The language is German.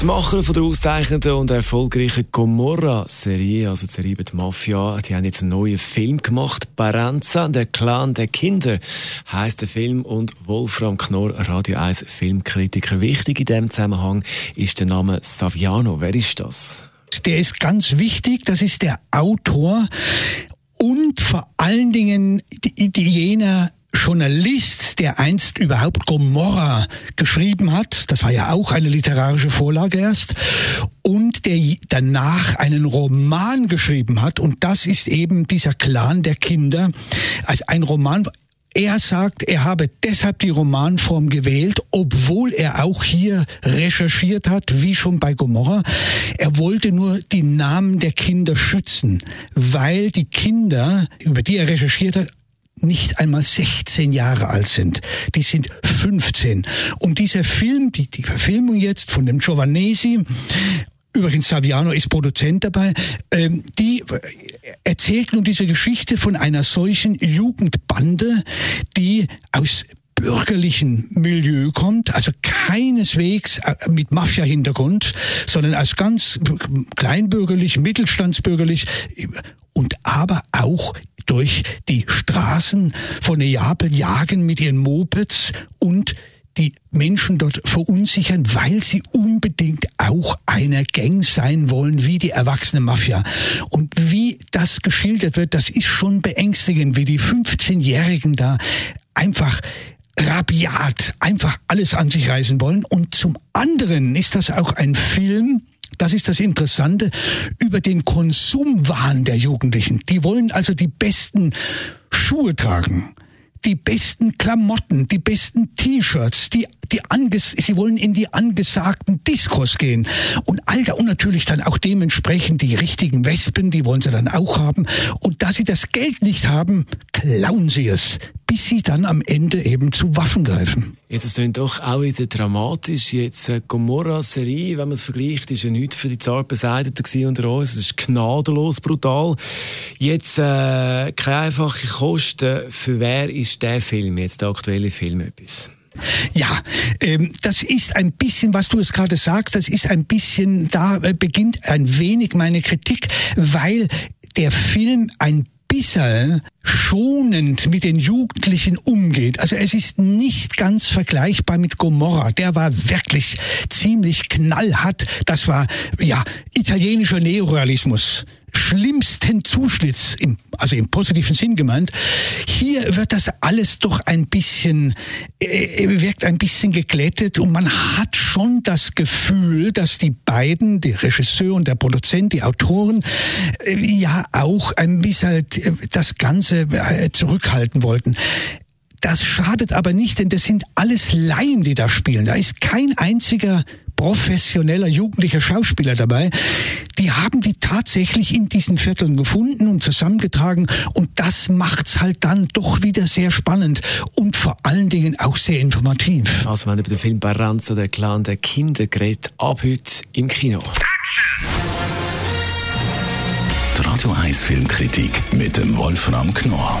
Die Macher von der auszeichnenden und erfolgreichen Gomorra-Serie, also die Serie über die Mafia, die haben jetzt einen neuen Film gemacht. Baranza, der Clan der Kinder, heisst der Film und Wolfram Knorr, Radio 1 Filmkritiker. Wichtig in dem Zusammenhang ist der Name Saviano. Wer ist das? Der ist ganz wichtig. Das ist der Autor und vor allen Dingen die jener Journalist, der einst überhaupt Gomorra geschrieben hat, das war ja auch eine literarische Vorlage erst, und der danach einen Roman geschrieben hat, und das ist eben dieser Clan der Kinder, als ein Roman, er sagt, er habe deshalb die Romanform gewählt, obwohl er auch hier recherchiert hat, wie schon bei Gomorra. Er wollte nur die Namen der Kinder schützen, weil die Kinder, über die er recherchiert hat, nicht einmal 16 Jahre alt sind. Die sind 15. Und dieser Film, die, die Verfilmung jetzt von dem Giovanesi, Übrigens, Saviano ist Produzent dabei. Ähm, die erzählt nun diese Geschichte von einer solchen Jugendbande, die aus bürgerlichen Milieu kommt, also keineswegs äh, mit Mafia-Hintergrund, sondern als ganz kleinbürgerlich, mittelstandsbürgerlich und aber auch durch die Straßen von Neapel jagen mit ihren Mopeds und die Menschen dort verunsichern, weil sie unbedingt auch einer Gang sein wollen, wie die erwachsene Mafia. Und wie das geschildert wird, das ist schon beängstigend, wie die 15-Jährigen da einfach rabiat einfach alles an sich reißen wollen. Und zum anderen ist das auch ein Film, das ist das Interessante über den Konsumwahn der Jugendlichen. Die wollen also die besten Schuhe tragen die besten Klamotten, die besten T-Shirts, die, die anges sie wollen in die angesagten Diskos gehen. Und Alter, und natürlich dann auch dementsprechend die richtigen Wespen, die wollen sie dann auch haben. Und da sie das Geld nicht haben, klauen sie es bis sie dann am Ende eben zu Waffen greifen. Jetzt ist es doch auch wieder dramatisch. Jetzt äh, Gomorra-Serie, wenn man es vergleicht, ist ja nichts für die zart Beseiteten unter uns. Es ist gnadenlos brutal. Jetzt äh, keine einfache Kosten. Für wer ist der Film, jetzt der aktuelle Film, etwas? Ja, ähm, das ist ein bisschen, was du es gerade sagst, das ist ein bisschen, da äh, beginnt ein wenig meine Kritik, weil der Film ein bisschen schonend mit den Jugendlichen umgeht. Also es ist nicht ganz vergleichbar mit Gomorra. Der war wirklich ziemlich knallhart. Das war, ja, italienischer Neorealismus schlimmsten Zuschnitts, im, also im positiven Sinn gemeint. Hier wird das alles doch ein bisschen, äh, wirkt ein bisschen geglättet und man hat schon das Gefühl, dass die beiden, der Regisseur und der Produzent, die Autoren, äh, ja auch ein bisschen äh, das Ganze äh, zurückhalten wollten. Das schadet aber nicht, denn das sind alles Laien, die da spielen. Da ist kein einziger professioneller jugendlicher Schauspieler dabei. Die haben die tatsächlich in diesen Vierteln gefunden und zusammengetragen und das macht's halt dann doch wieder sehr spannend und vor allen Dingen auch sehr informativ. Also wenn über den Film Baranza, der Clan der Kinder gerät, ab heute im Kino. Die Radio 1 Filmkritik mit dem Wolfram Knorr